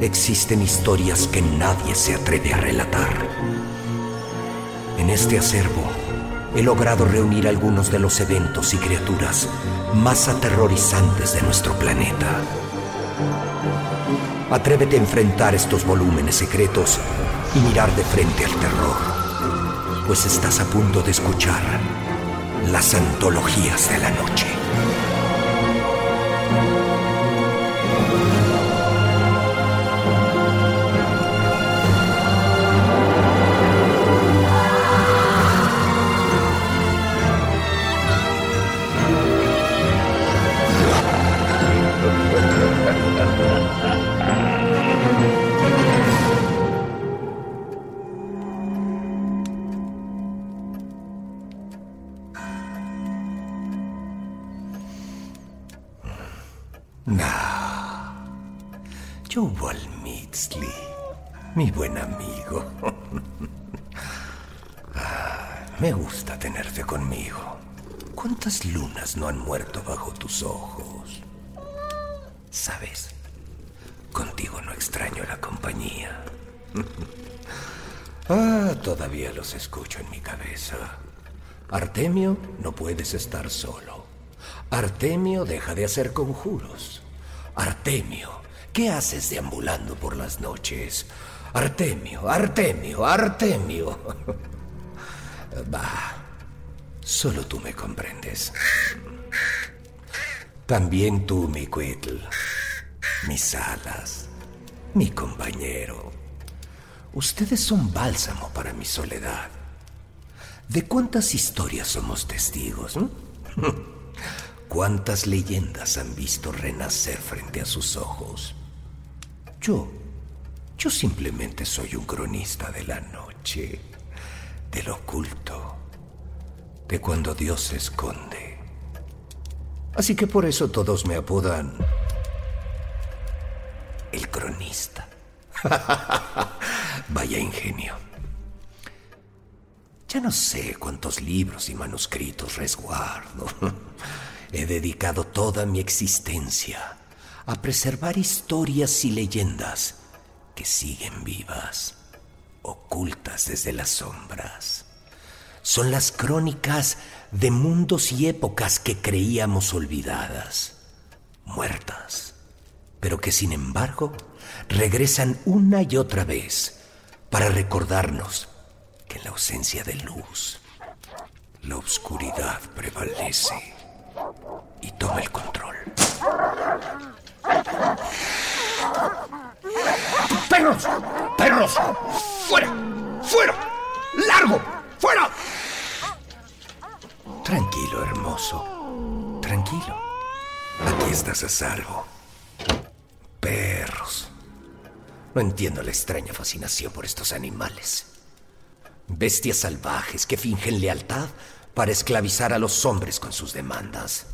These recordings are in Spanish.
existen historias que nadie se atreve a relatar. En este acervo he logrado reunir algunos de los eventos y criaturas más aterrorizantes de nuestro planeta. Atrévete a enfrentar estos volúmenes secretos y mirar de frente al terror, pues estás a punto de escuchar las antologías de la noche. Yuval Mitzli, mi buen amigo. Ah, me gusta tenerte conmigo. ¿Cuántas lunas no han muerto bajo tus ojos? ¿Sabes? Contigo no extraño la compañía. ah, todavía los escucho en mi cabeza. Artemio, no puedes estar solo. Artemio, deja de hacer conjuros. Artemio, ¿Qué haces deambulando por las noches? Artemio, Artemio, Artemio. Bah, solo tú me comprendes. También tú, mi Quitl, mis alas, mi compañero. Ustedes son bálsamo para mi soledad. ¿De cuántas historias somos testigos? ¿Cuántas leyendas han visto renacer frente a sus ojos? Yo, yo simplemente soy un cronista de la noche, del oculto, de cuando Dios se esconde. Así que por eso todos me apodan el cronista. Vaya ingenio. Ya no sé cuántos libros y manuscritos resguardo. He dedicado toda mi existencia a preservar historias y leyendas que siguen vivas, ocultas desde las sombras. Son las crónicas de mundos y épocas que creíamos olvidadas, muertas, pero que sin embargo regresan una y otra vez para recordarnos que en la ausencia de luz, la oscuridad prevalece y toma el control. ¡Perros! ¡Perros! ¡Fuera! ¡Fuera! ¡Largo! ¡Fuera! Tranquilo, hermoso. Tranquilo. Aquí estás a salvo. Perros. No entiendo la extraña fascinación por estos animales. Bestias salvajes que fingen lealtad para esclavizar a los hombres con sus demandas.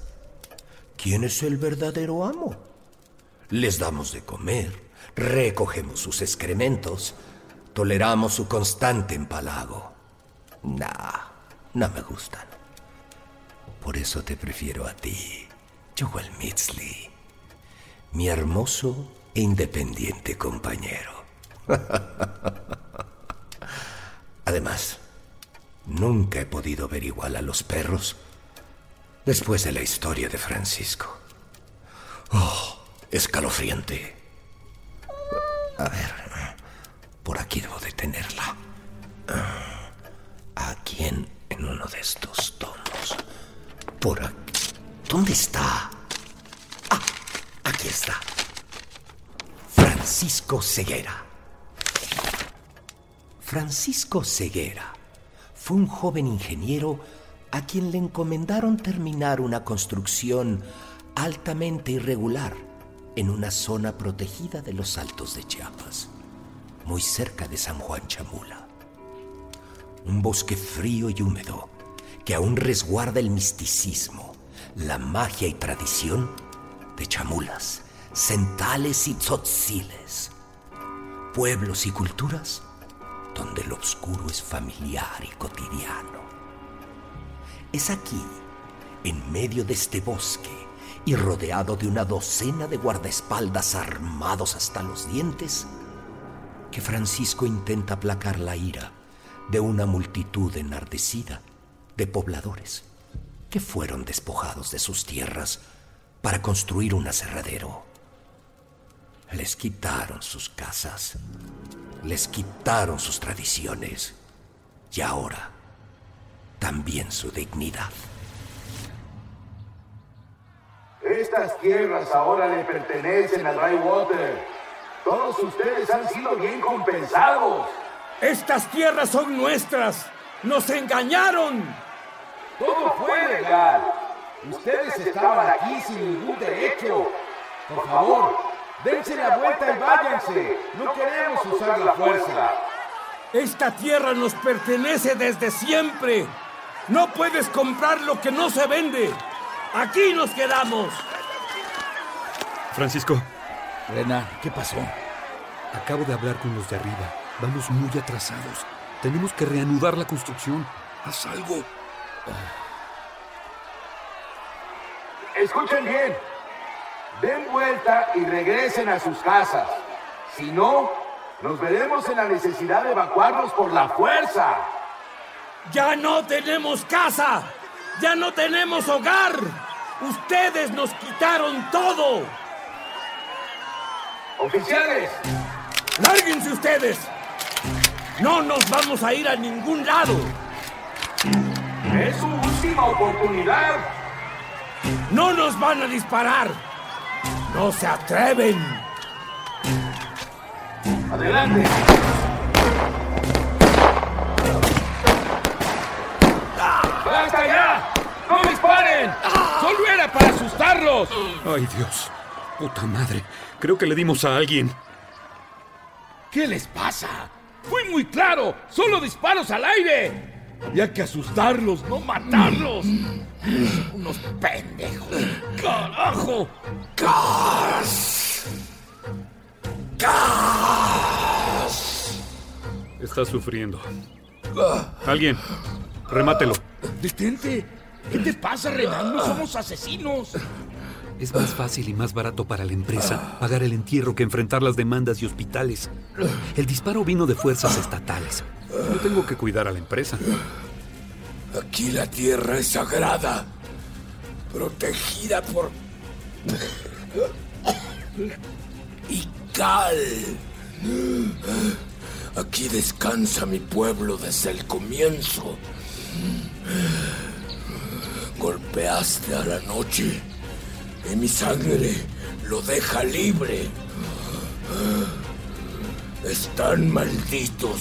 ¿Quién es el verdadero amo? Les damos de comer, recogemos sus excrementos, toleramos su constante empalago. Nah, no me gustan. Por eso te prefiero a ti, Joel Mitsley, mi hermoso e independiente compañero. Además, nunca he podido ver igual a los perros después de la historia de Francisco. Oh, escalofriante. A ver, por aquí debo de tenerla. Aquí en, en uno de estos tomos. Por aquí. ¿Dónde está? Ah, aquí está. Francisco Ceguera. Francisco Ceguera fue un joven ingeniero a quien le encomendaron terminar una construcción altamente irregular en una zona protegida de los Altos de Chiapas, muy cerca de San Juan Chamula. Un bosque frío y húmedo que aún resguarda el misticismo, la magia y tradición de chamulas, centales y tzotziles, pueblos y culturas donde lo oscuro es familiar y cotidiano. Es aquí, en medio de este bosque y rodeado de una docena de guardaespaldas armados hasta los dientes, que Francisco intenta aplacar la ira de una multitud enardecida de pobladores que fueron despojados de sus tierras para construir un aserradero. Les quitaron sus casas, les quitaron sus tradiciones y ahora también su dignidad. Estas tierras ahora le pertenecen a Drywater. Todos ustedes han sido bien compensados. Estas tierras son nuestras. Nos engañaron. Todo fue legal. Ustedes estaban aquí sin ningún derecho. Por favor, dense la vuelta y váyanse. No queremos usar la fuerza. Esta tierra nos pertenece desde siempre. No puedes comprar lo que no se vende. Aquí nos quedamos. Francisco, Rena, ¿qué pasó? acabo de hablar con los de arriba. Vamos muy atrasados. Tenemos que reanudar la construcción. Haz algo. Escuchen bien. Den vuelta y regresen a sus casas. Si no, nos veremos en la necesidad de evacuarlos por la fuerza. Ya no tenemos casa. Ya no tenemos hogar. Ustedes nos quitaron todo. Oficiales, ¡Lárguense ustedes! No nos vamos a ir a ningún lado. es su última oportunidad. No nos van a disparar. No se atreven. Adelante. ¡Basta ya! ¡No disparen! ¡Solo era para asustarlos! Ay, Dios. Puta madre. Creo que le dimos a alguien. ¿Qué les pasa? Fui muy claro. Solo disparos al aire. Hay que asustarlos, no matarlos. Unos pendejos. ¡Carajo! Está sufriendo. Alguien, remátelo. Detente. ¿Qué te pasa, Renan? No somos asesinos. Es más fácil y más barato para la empresa pagar el entierro que enfrentar las demandas y hospitales. El disparo vino de fuerzas estatales. Yo tengo que cuidar a la empresa. Aquí la tierra es sagrada, protegida por... y cal. Aquí descansa mi pueblo desde el comienzo. Golpeaste a la noche y mi sangre lo deja libre. Están malditos.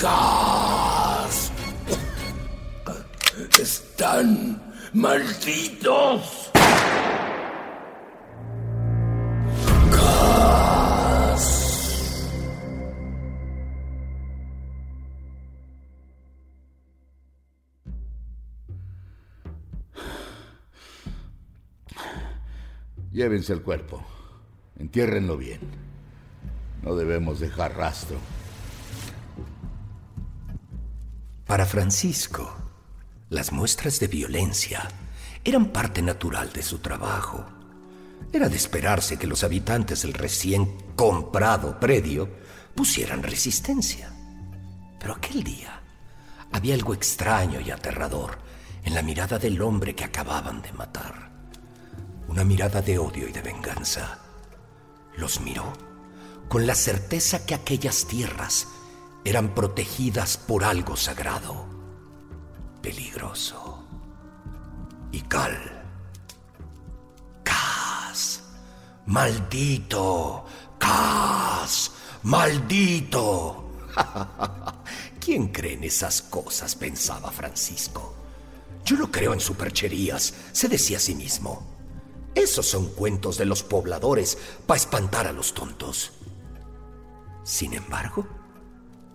¡Gas! ¡Están ¡Malditos! Llévense el cuerpo. Entiérrenlo bien. No debemos dejar rastro. Para Francisco, las muestras de violencia eran parte natural de su trabajo. Era de esperarse que los habitantes del recién comprado predio pusieran resistencia. Pero aquel día había algo extraño y aterrador en la mirada del hombre que acababan de matar. Una mirada de odio y de venganza. Los miró con la certeza que aquellas tierras eran protegidas por algo sagrado, peligroso y cal. Cas, maldito, Cas, maldito. ¿Quién cree en esas cosas? pensaba Francisco. Yo no creo en supercherías, se decía a sí mismo. Esos son cuentos de los pobladores para espantar a los tontos. Sin embargo,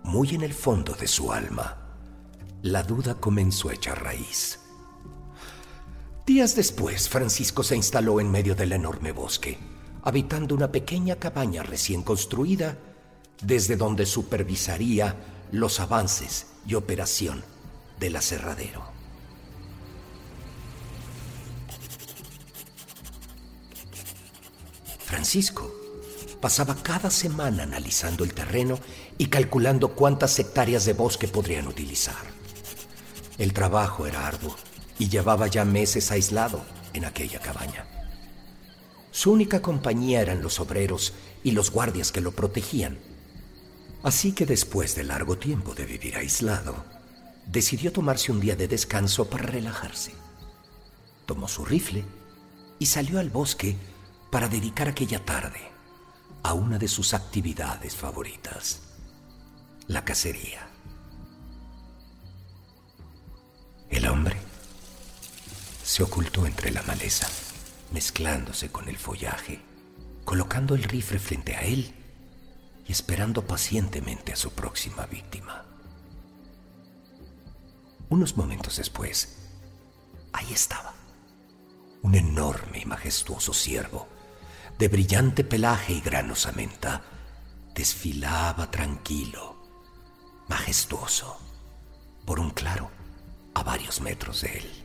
muy en el fondo de su alma, la duda comenzó a echar raíz. Días después, Francisco se instaló en medio del enorme bosque, habitando una pequeña cabaña recién construida, desde donde supervisaría los avances y operación del aserradero. Francisco pasaba cada semana analizando el terreno y calculando cuántas hectáreas de bosque podrían utilizar. El trabajo era arduo y llevaba ya meses aislado en aquella cabaña. Su única compañía eran los obreros y los guardias que lo protegían. Así que después de largo tiempo de vivir aislado, decidió tomarse un día de descanso para relajarse. Tomó su rifle y salió al bosque para dedicar aquella tarde a una de sus actividades favoritas, la cacería. El hombre se ocultó entre la maleza, mezclándose con el follaje, colocando el rifle frente a él y esperando pacientemente a su próxima víctima. Unos momentos después, ahí estaba, un enorme y majestuoso ciervo de brillante pelaje y gran osamenta, desfilaba tranquilo, majestuoso, por un claro a varios metros de él.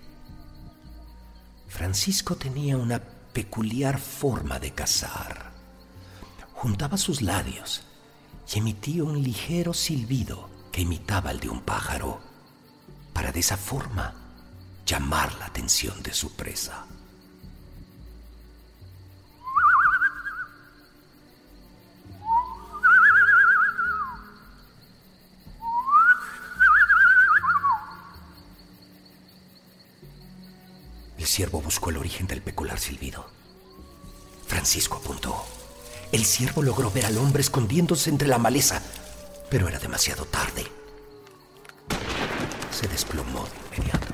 Francisco tenía una peculiar forma de cazar. Juntaba sus labios y emitía un ligero silbido que imitaba el de un pájaro, para de esa forma llamar la atención de su presa. El ciervo buscó el origen del peculiar silbido. Francisco apuntó. El ciervo logró ver al hombre escondiéndose entre la maleza, pero era demasiado tarde. Se desplomó de inmediato.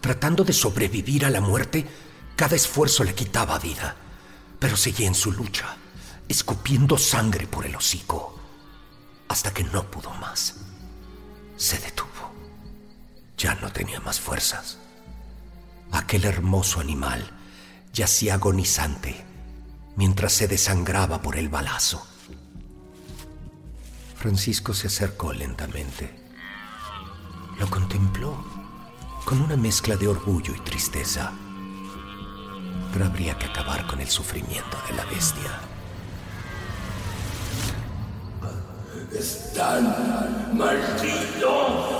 Tratando de sobrevivir a la muerte, cada esfuerzo le quitaba vida, pero seguía en su lucha, escupiendo sangre por el hocico, hasta que no pudo más. Se detuvo. Ya no tenía más fuerzas. Aquel hermoso animal yacía agonizante mientras se desangraba por el balazo. Francisco se acercó lentamente. Lo contempló con una mezcla de orgullo y tristeza. Pero habría que acabar con el sufrimiento de la bestia. ¡Están malditos!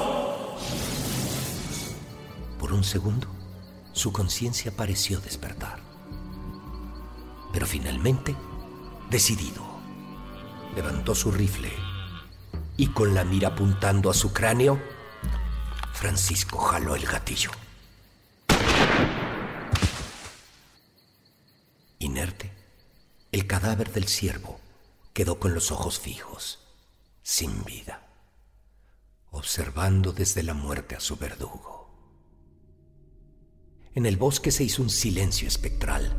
Por un segundo, su conciencia pareció despertar. Pero finalmente, decidido, levantó su rifle y con la mira apuntando a su cráneo, Francisco jaló el gatillo. Inerte, el cadáver del ciervo quedó con los ojos fijos, sin vida, observando desde la muerte a su verdugo. En el bosque se hizo un silencio espectral.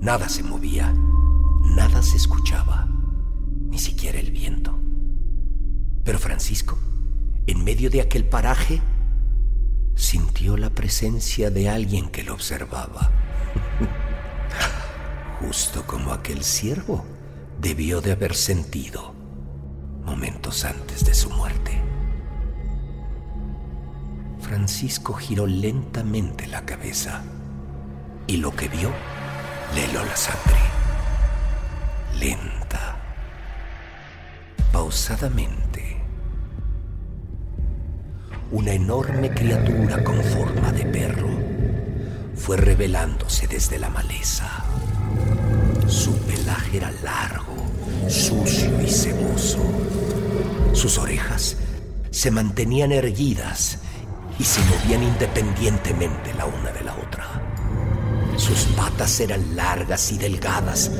Nada se movía, nada se escuchaba, ni siquiera el viento. Pero Francisco, en medio de aquel paraje, sintió la presencia de alguien que lo observaba. justo como aquel ciervo debió de haber sentido momentos antes de su muerte. Francisco giró lentamente la cabeza y lo que vio le heló la sangre. Lenta, pausadamente. Una enorme criatura con forma de perro fue revelándose desde la maleza. Su pelaje era largo, sucio y ceboso. Sus orejas se mantenían erguidas y se movían independientemente la una de la otra. Sus patas eran largas y delgadas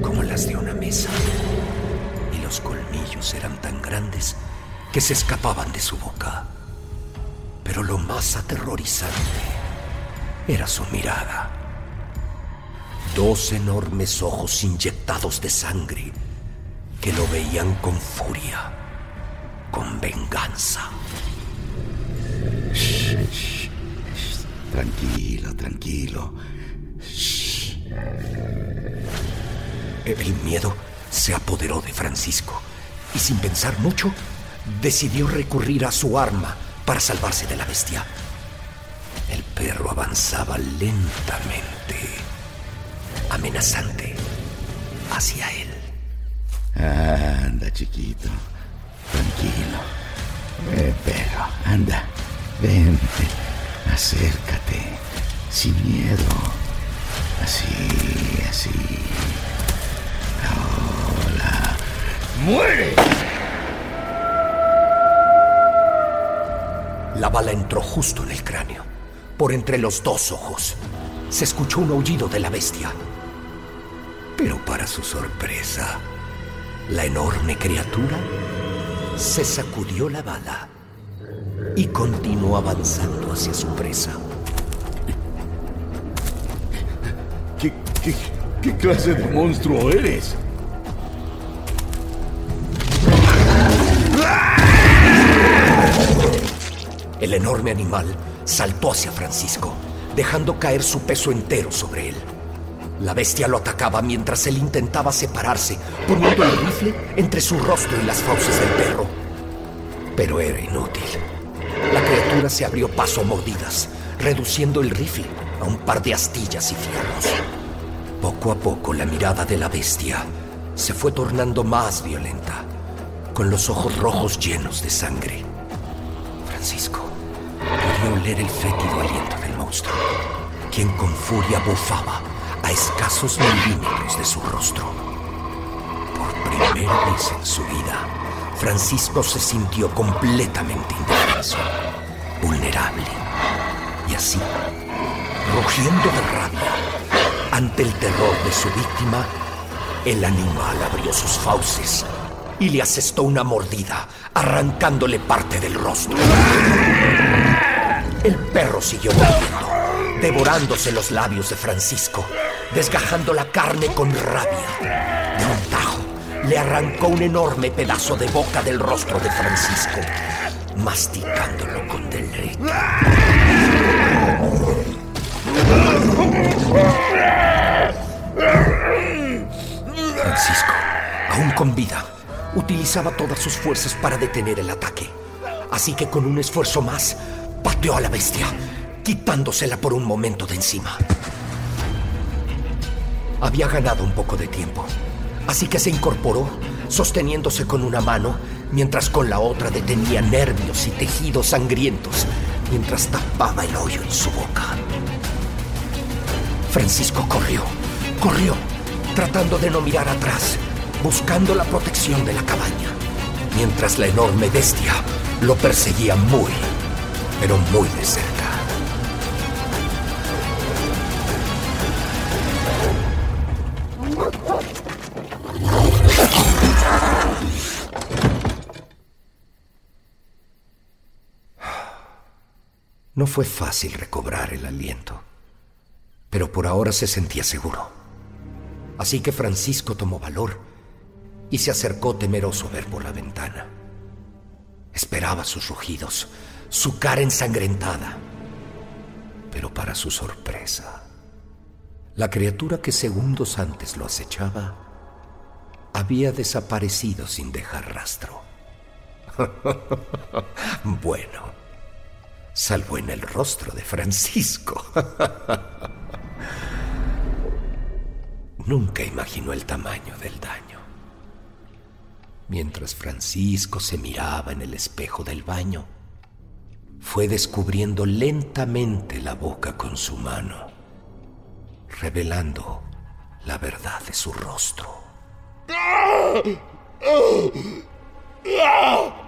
como las de una mesa. Y los colmillos eran tan grandes que se escapaban de su boca. Pero lo más aterrorizante era su mirada. Dos enormes ojos inyectados de sangre que lo veían con furia, con venganza. Tranquilo, tranquilo. El miedo se apoderó de Francisco y sin pensar mucho, decidió recurrir a su arma para salvarse de la bestia. El perro avanzaba lentamente, amenazante, hacia él. Anda, chiquito. Tranquilo. Eh, perro, anda. Vente. Acércate. Sin miedo. Así, así. Hola. ¡Muere! La bala entró justo en el cráneo, por entre los dos ojos. Se escuchó un aullido de la bestia. Pero para su sorpresa, la enorme criatura se sacudió la bala y continuó avanzando hacia su presa. ¿Qué, qué, qué clase de monstruo eres? El enorme animal saltó hacia Francisco, dejando caer su peso entero sobre él. La bestia lo atacaba mientras él intentaba separarse, poniendo el rifle entre su rostro y las fauces del perro. Pero era inútil. Criatura se abrió paso a mordidas, reduciendo el rifle a un par de astillas y fierros. Poco a poco la mirada de la bestia se fue tornando más violenta, con los ojos rojos llenos de sangre. Francisco podía oler el fétido aliento del monstruo, quien con furia bufaba a escasos milímetros de su rostro. Por primera vez en su vida, Francisco se sintió completamente indefenso, vulnerable. Y así, rugiendo de rabia ante el terror de su víctima, el animal abrió sus fauces y le asestó una mordida, arrancándole parte del rostro. El perro siguió mordiendo, devorándose los labios de Francisco, desgajando la carne con rabia. De un tajo, le arrancó un enorme pedazo de boca del rostro de Francisco, masticándolo con deleite. Francisco, aún con vida, utilizaba todas sus fuerzas para detener el ataque. Así que con un esfuerzo más, pateó a la bestia, quitándosela por un momento de encima. Había ganado un poco de tiempo, así que se incorporó, sosteniéndose con una mano, mientras con la otra detenía nervios y tejidos sangrientos, mientras tapaba el hoyo en su boca. Francisco corrió, corrió, tratando de no mirar atrás, buscando la protección de la cabaña, mientras la enorme bestia lo perseguía muy, pero muy de cerca. No fue fácil recobrar el aliento, pero por ahora se sentía seguro. Así que Francisco tomó valor y se acercó temeroso a ver por la ventana. Esperaba sus rugidos, su cara ensangrentada. Pero para su sorpresa, La criatura que segundos antes lo acechaba había desaparecido sin dejar rastro. bueno, salvo en el rostro de Francisco. Nunca imaginó el tamaño del daño. Mientras Francisco se miraba en el espejo del baño, fue descubriendo lentamente la boca con su mano, revelando la verdad de su rostro.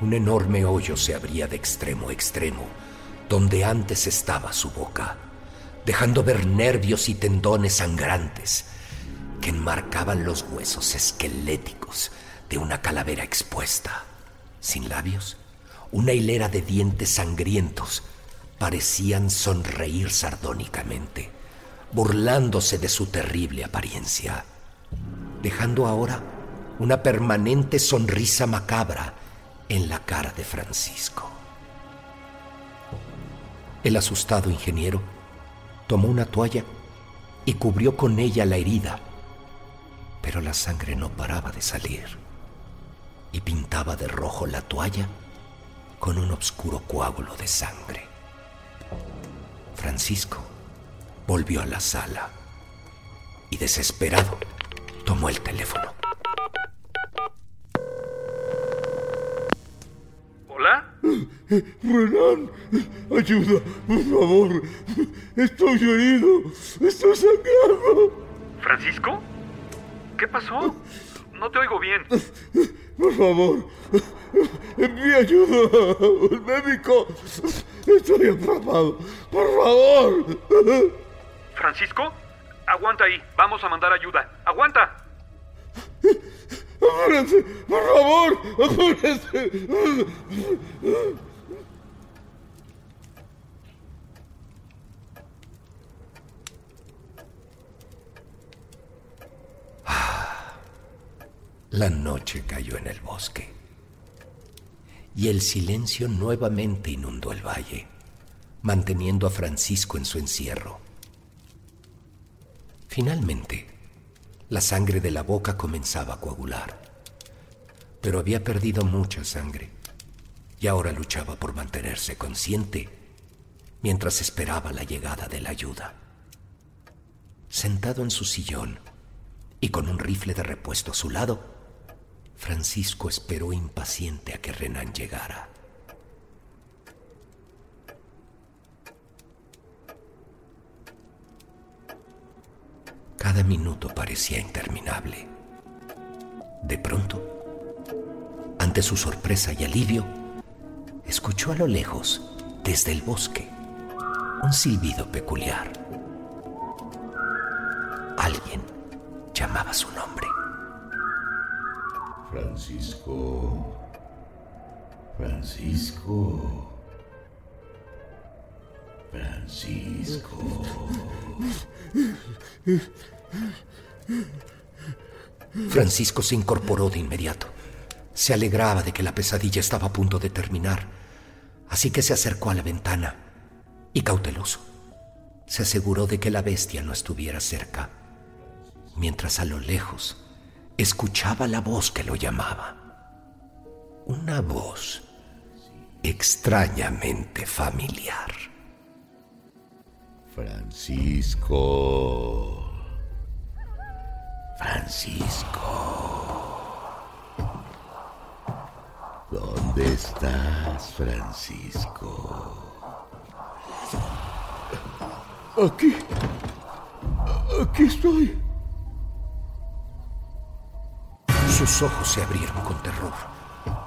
Un enorme hoyo se abría de extremo a extremo, donde antes estaba su boca, dejando ver nervios y tendones sangrantes que enmarcaban los huesos esqueléticos de una calavera expuesta. Sin labios, una hilera de dientes sangrientos parecían sonreír sardónicamente, burlándose de su terrible apariencia, dejando ahora una permanente sonrisa macabra en la cara de Francisco. El asustado ingeniero tomó una toalla y cubrió con ella la herida, pero la sangre no paraba de salir y pintaba de rojo la toalla con un oscuro coágulo de sangre. Francisco volvió a la sala y desesperado tomó el teléfono. ¿Hola? Renan, ayuda, por favor. Estoy herido, estoy sangrando. ¿Francisco? ¿Qué pasó? No te oigo bien. Por favor, envíe ayuda al médico. Estoy atrapado. Por favor. ¿Francisco? Aguanta ahí. Vamos a mandar ayuda. ¡Aguanta! ¡Apúrense! ¡Por favor! ¡Apúrense! La noche cayó en el bosque y el silencio nuevamente inundó el valle, manteniendo a Francisco en su encierro. Finalmente, la sangre de la boca comenzaba a coagular, pero había perdido mucha sangre y ahora luchaba por mantenerse consciente mientras esperaba la llegada de la ayuda. Sentado en su sillón y con un rifle de repuesto a su lado, Francisco esperó impaciente a que Renan llegara. Cada minuto parecía interminable. De pronto, ante su sorpresa y alivio, escuchó a lo lejos, desde el bosque, un silbido peculiar. Alguien llamaba su nombre. Francisco. Francisco. Francisco. Francisco se incorporó de inmediato. Se alegraba de que la pesadilla estaba a punto de terminar, así que se acercó a la ventana y cauteloso se aseguró de que la bestia no estuviera cerca, mientras a lo lejos escuchaba la voz que lo llamaba. Una voz extrañamente familiar. Francisco. Francisco. ¿Dónde estás, Francisco? Aquí. Aquí estoy. Sus ojos se abrieron con terror,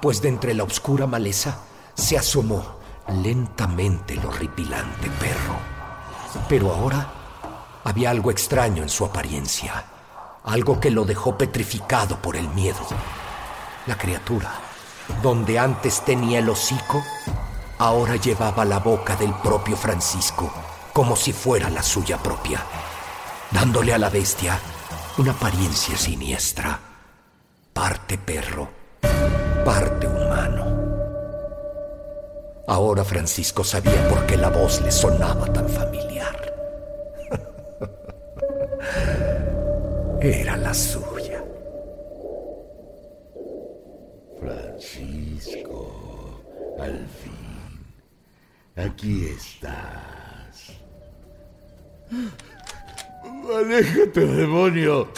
pues de entre la oscura maleza se asomó lentamente el horripilante perro. Pero ahora había algo extraño en su apariencia, algo que lo dejó petrificado por el miedo. La criatura, donde antes tenía el hocico, ahora llevaba la boca del propio Francisco, como si fuera la suya propia, dándole a la bestia una apariencia siniestra parte perro, parte humano. Ahora Francisco sabía por qué la voz le sonaba tan familiar. era la suya. Francisco, al fin, aquí estás. ¡Aléjate, demonio!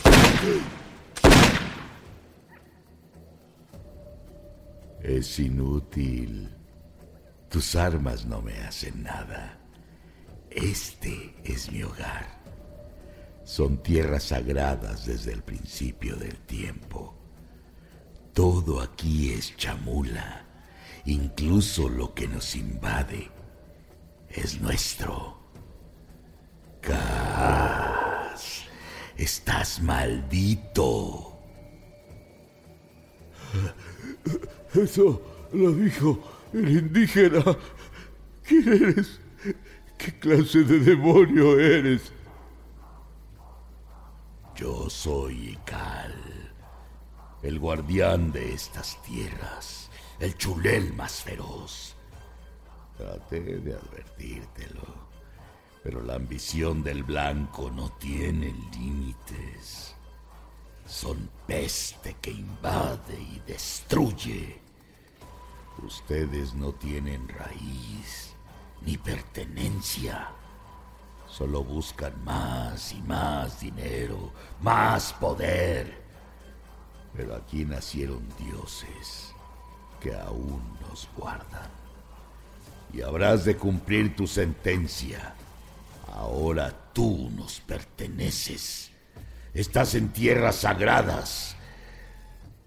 Es inútil. Tus armas no me hacen nada. Este es mi hogar. Son tierras sagradas desde el principio del tiempo. Todo aquí es chamula. Incluso lo que nos invade es nuestro. Cas, estás maldito. Eso lo dijo el indígena. ¿Quién eres? ¿Qué clase de demonio eres? Yo soy Ikal, el guardián de estas tierras, el chulel más feroz. Traté de advertírtelo, pero la ambición del blanco no tiene límites. Son peste que invade y destruye. Ustedes no tienen raíz ni pertenencia. Solo buscan más y más dinero, más poder. Pero aquí nacieron dioses que aún nos guardan. Y habrás de cumplir tu sentencia. Ahora tú nos perteneces. Estás en tierras sagradas.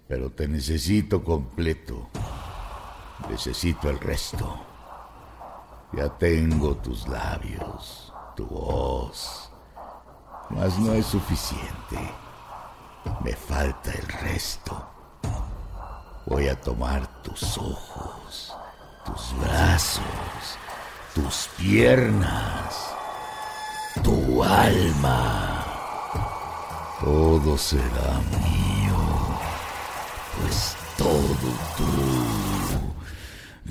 Pero te necesito completo. Necesito el resto. Ya tengo tus labios, tu voz. Mas no es suficiente. Me falta el resto. Voy a tomar tus ojos, tus brazos, tus piernas, tu alma. Todo será mío, pues todo tú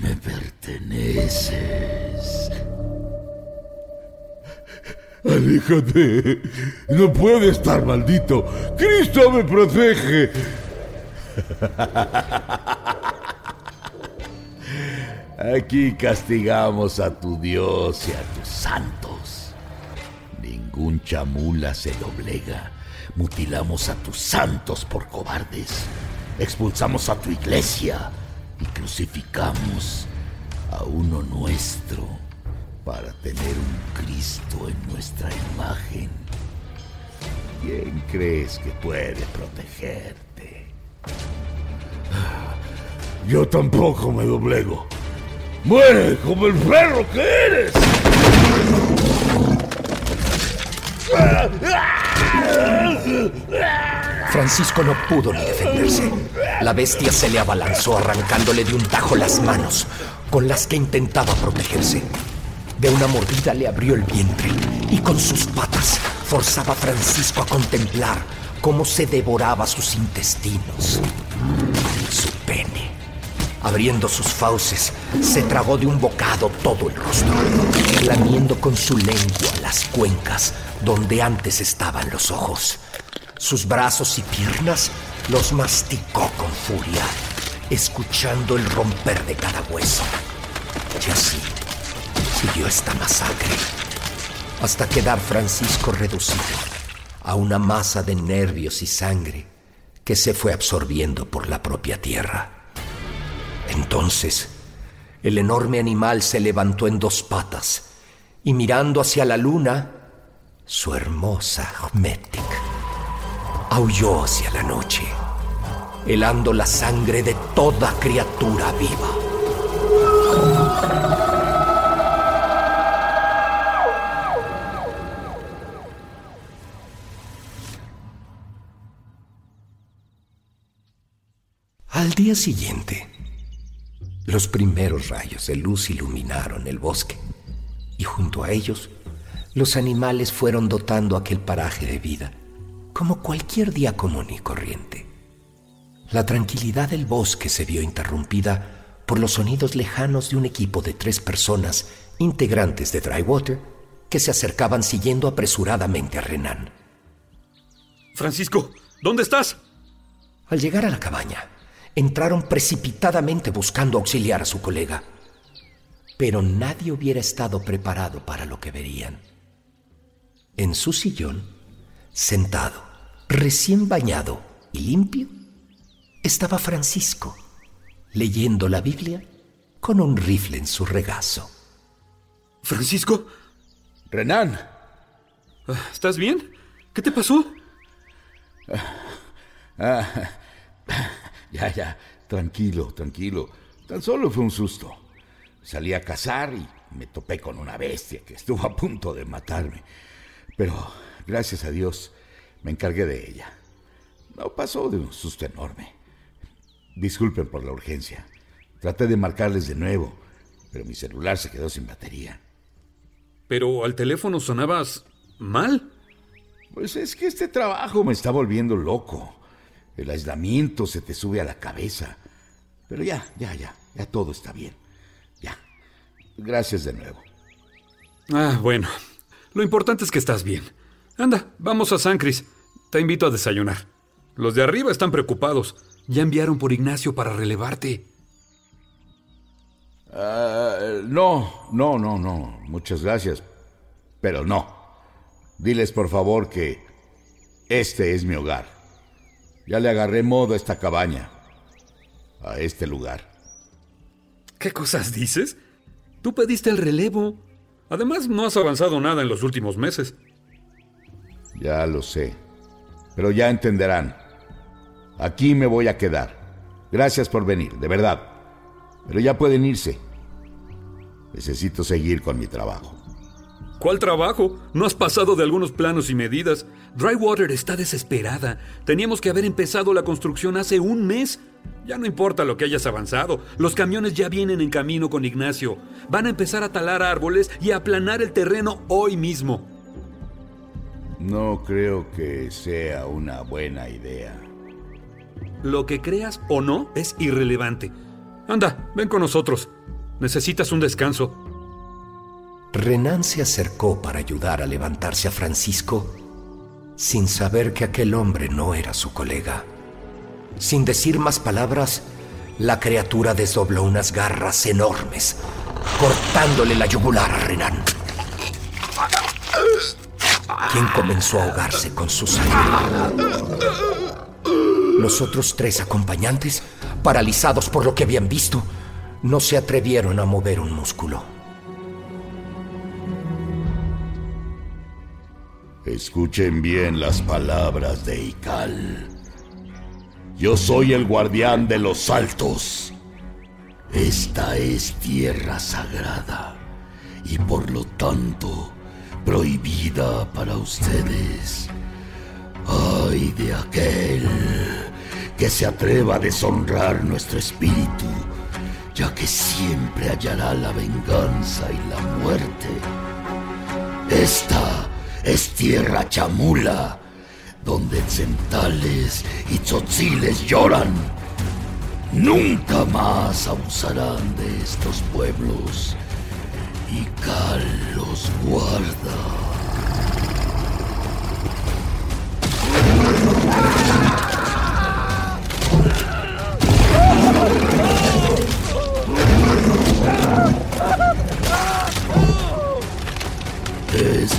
me perteneces. Aléjate. No puede estar maldito. Cristo me protege. Aquí castigamos a tu Dios y a tus santos. Ningún chamula se doblega. Mutilamos a tus santos por cobardes. Expulsamos a tu iglesia y crucificamos a uno nuestro para tener un Cristo en nuestra imagen. ¿Quién crees que puede protegerte? Yo tampoco me doblego. ¡Muere como el perro que eres! Francisco no pudo ni defenderse. La bestia se le abalanzó arrancándole de un tajo las manos con las que intentaba protegerse. De una mordida le abrió el vientre y con sus patas forzaba a Francisco a contemplar cómo se devoraba sus intestinos. Su pene, abriendo sus fauces, se tragó de un bocado todo el rostro, lamiendo con su lengua las cuencas donde antes estaban los ojos. Sus brazos y piernas los masticó con furia, escuchando el romper de cada hueso. Y así siguió esta masacre, hasta quedar Francisco reducido a una masa de nervios y sangre que se fue absorbiendo por la propia tierra. Entonces, el enorme animal se levantó en dos patas y mirando hacia la luna, su hermosa Ahmetic aulló hacia la noche, helando la sangre de toda criatura viva. Al día siguiente, los primeros rayos de luz iluminaron el bosque y junto a ellos los animales fueron dotando aquel paraje de vida como cualquier día común y corriente. La tranquilidad del bosque se vio interrumpida por los sonidos lejanos de un equipo de tres personas integrantes de Drywater que se acercaban siguiendo apresuradamente a Renan. Francisco, ¿dónde estás? Al llegar a la cabaña, entraron precipitadamente buscando auxiliar a su colega. Pero nadie hubiera estado preparado para lo que verían. En su sillón, sentado, recién bañado y limpio, estaba Francisco, leyendo la Biblia con un rifle en su regazo. ¿Francisco? Renan. Ah, ¿Estás bien? ¿Qué te pasó? Ah, ya, ya, tranquilo, tranquilo. Tan solo fue un susto. Salí a cazar y me topé con una bestia que estuvo a punto de matarme. Pero, gracias a Dios, me encargué de ella. No pasó de un susto enorme. Disculpen por la urgencia. Traté de marcarles de nuevo, pero mi celular se quedó sin batería. Pero al teléfono sonabas mal. Pues es que este trabajo me está volviendo loco. El aislamiento se te sube a la cabeza. Pero ya, ya, ya, ya todo está bien. Ya. Gracias de nuevo. Ah, bueno. Lo importante es que estás bien. Anda, vamos a San Cris. Te invito a desayunar. Los de arriba están preocupados. Ya enviaron por Ignacio para relevarte. Uh, no, no, no, no. Muchas gracias. Pero no. Diles por favor que este es mi hogar. Ya le agarré modo a esta cabaña. A este lugar. ¿Qué cosas dices? Tú pediste el relevo. Además, no has avanzado nada en los últimos meses. Ya lo sé. Pero ya entenderán. Aquí me voy a quedar. Gracias por venir, de verdad. Pero ya pueden irse. Necesito seguir con mi trabajo. ¿Cuál trabajo? No has pasado de algunos planos y medidas. Drywater está desesperada. Teníamos que haber empezado la construcción hace un mes. Ya no importa lo que hayas avanzado. Los camiones ya vienen en camino con Ignacio. Van a empezar a talar árboles y a aplanar el terreno hoy mismo. No creo que sea una buena idea. Lo que creas o no es irrelevante. Anda, ven con nosotros. Necesitas un descanso. Renan se acercó para ayudar a levantarse a Francisco sin saber que aquel hombre no era su colega. Sin decir más palabras, la criatura desdobló unas garras enormes, cortándole la yugular a Renan, quien comenzó a ahogarse con su sangre. Los otros tres acompañantes, paralizados por lo que habían visto, no se atrevieron a mover un músculo. Escuchen bien las palabras de Ikal. Yo soy el guardián de los altos. Esta es tierra sagrada y por lo tanto prohibida para ustedes. Ay de aquel que se atreva a deshonrar nuestro espíritu, ya que siempre hallará la venganza y la muerte. Esta es tierra chamula, donde centales y tzotziles lloran. Nunca más abusarán de estos pueblos y Cal los guarda.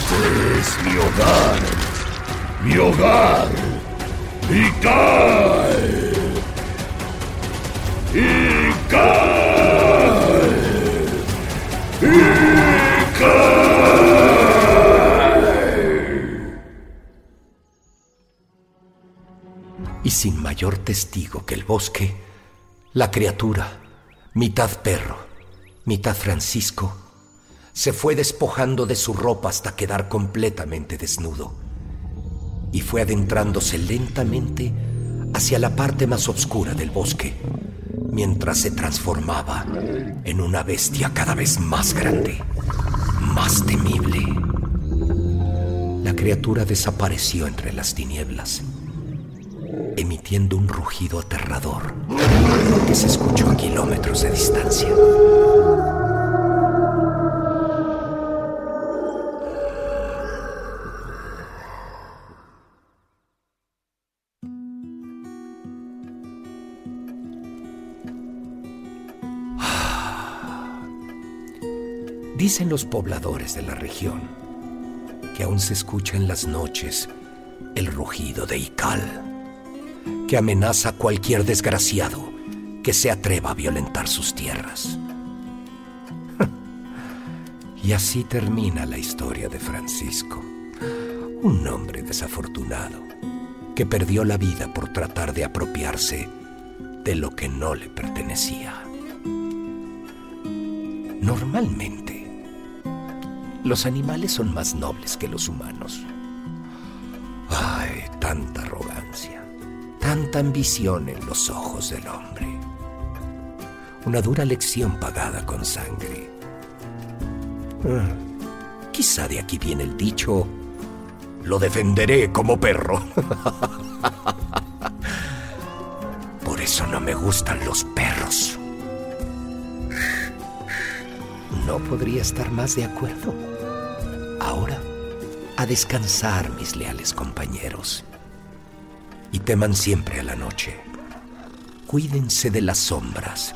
Este es mi hogar. Mi hogar. Y sin mayor testigo que el bosque, la criatura, mitad perro, mitad Francisco, se fue despojando de su ropa hasta quedar completamente desnudo y fue adentrándose lentamente hacia la parte más oscura del bosque, mientras se transformaba en una bestia cada vez más grande, más temible. La criatura desapareció entre las tinieblas, emitiendo un rugido aterrador que se escuchó a kilómetros de distancia. Dicen los pobladores de la región que aún se escucha en las noches el rugido de Ical, que amenaza a cualquier desgraciado que se atreva a violentar sus tierras. y así termina la historia de Francisco, un hombre desafortunado que perdió la vida por tratar de apropiarse de lo que no le pertenecía. Normalmente, los animales son más nobles que los humanos. Ay, tanta arrogancia, tanta ambición en los ojos del hombre. Una dura lección pagada con sangre. Ah, quizá de aquí viene el dicho, lo defenderé como perro. Por eso no me gustan los perros. No podría estar más de acuerdo. Ahora, a descansar, mis leales compañeros. Y teman siempre a la noche. Cuídense de las sombras.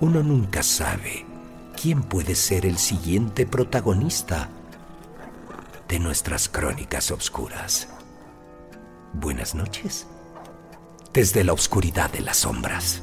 Uno nunca sabe quién puede ser el siguiente protagonista de nuestras crónicas obscuras. Buenas noches. Desde la oscuridad de las sombras.